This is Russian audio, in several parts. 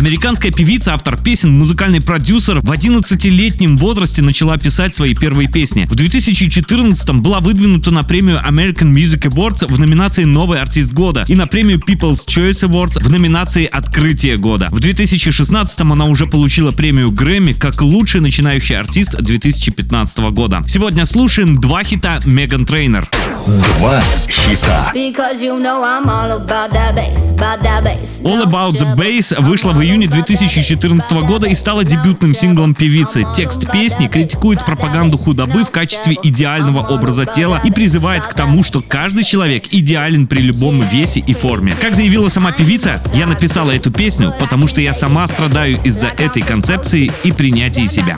Американская певица, автор песен, музыкальный продюсер в 11-летнем возрасте начала писать свои первые песни. В 2014 была выдвинута на премию American Music Awards в номинации «Новый артист года» и на премию People's Choice Awards в номинации «Открытие года». В 2016 она уже получила премию Грэмми как лучший начинающий артист 2015 года. Сегодня слушаем два хита Меган Трейнер. Два хита. Because you know I'm all about the Bass вышла в июне 2014 года и стала дебютным синглом певицы. Текст песни критикует пропаганду худобы в качестве идеального образа тела и призывает к тому, что каждый человек идеален при любом весе и форме. Как заявила сама певица, я написала эту песню, потому что я сама страдаю из-за этой концепции и принятия себя.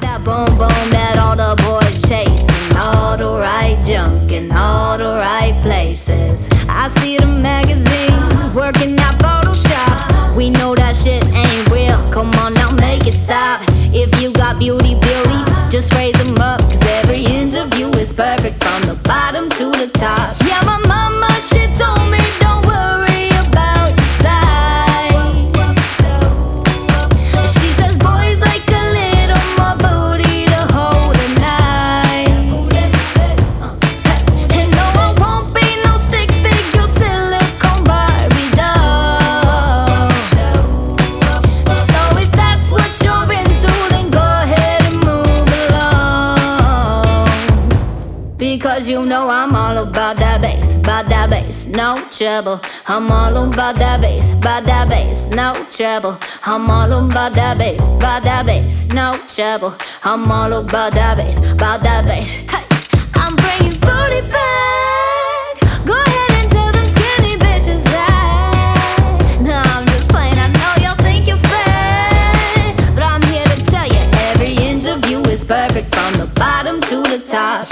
Beauty, beauty, just raise them up. You know I'm all about that bass, about that bass, no trouble. I'm all about that bass, about that bass, no trouble. I'm all about that bass, about that bass, no trouble. I'm all about that bass, about that bass. Hey, I'm bringing booty back. Go ahead and tell them skinny bitches that. No, I'm just playing. I know y'all think you're fat, but I'm here to tell you every inch of you is perfect from the bottom to the top.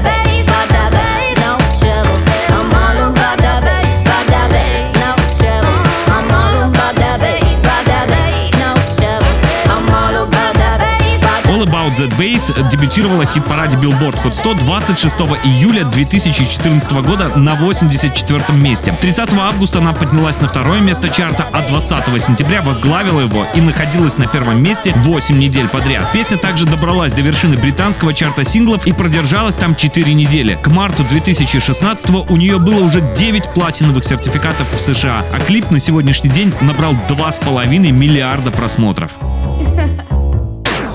Bass дебютировала в хит-параде Billboard Hot 100 26 июля 2014 года на 84 месте. 30 августа она поднялась на второе место чарта, а 20 сентября возглавила его и находилась на первом месте 8 недель подряд. Песня также добралась до вершины британского чарта синглов и продержалась там 4 недели. К марту 2016 у нее было уже 9 платиновых сертификатов в США, а клип на сегодняшний день набрал 2,5 миллиарда просмотров.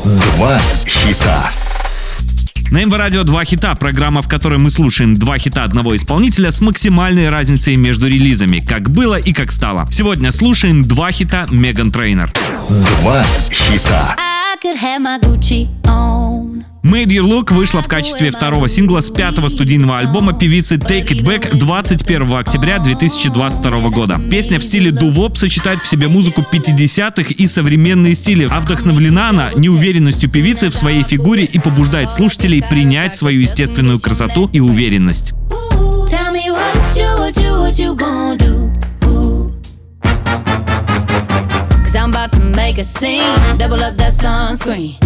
Два хита. На МВ Радио два хита, программа, в которой мы слушаем два хита одного исполнителя с максимальной разницей между релизами, как было и как стало. Сегодня слушаем два хита Меган Трейнер. Два хита. I could have my Gucci on. Made You Look вышла в качестве второго сингла с пятого студийного альбома певицы Takin' It Back 21 октября 2022 года. Песня в стиле дувоп сочетает в себе музыку 50-х и современные стили, а вдохновлена она неуверенностью певицы в своей фигуре и побуждает слушателей принять свою естественную красоту и уверенность. Cause I'm about to make a scene, double up that sunscreen.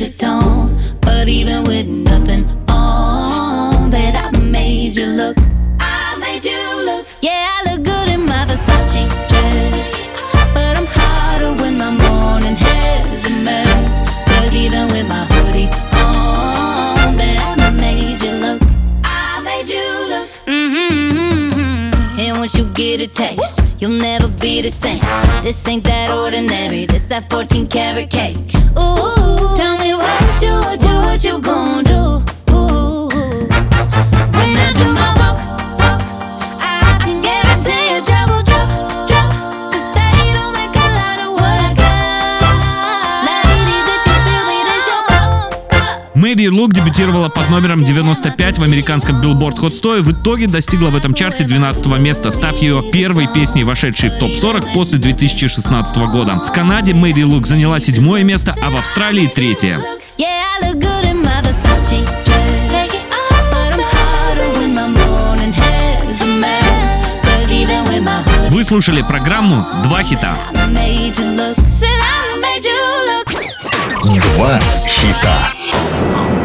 But even with nothing on, bet I made you look. I made you look. Yeah, I look good in my Versace dress. But I'm hotter when my morning hair's a mess. Cause even with my hoodie on, bet I made you look. I made you look. Mm-hmm. And once you get a taste, you'll never be the same. This ain't that ordinary, this that 14 karat cake. What you, what you, what you gon' do? Мэри Лук дебютировала под номером 95 в американском Billboard Hot 100 и в итоге достигла в этом чарте 12 места, став ее первой песней, вошедшей в топ-40 после 2016 года. В Канаде Мэри Лук заняла седьмое место, а в Австралии третье. Вы слушали программу «Два хита». Два хита. Oh.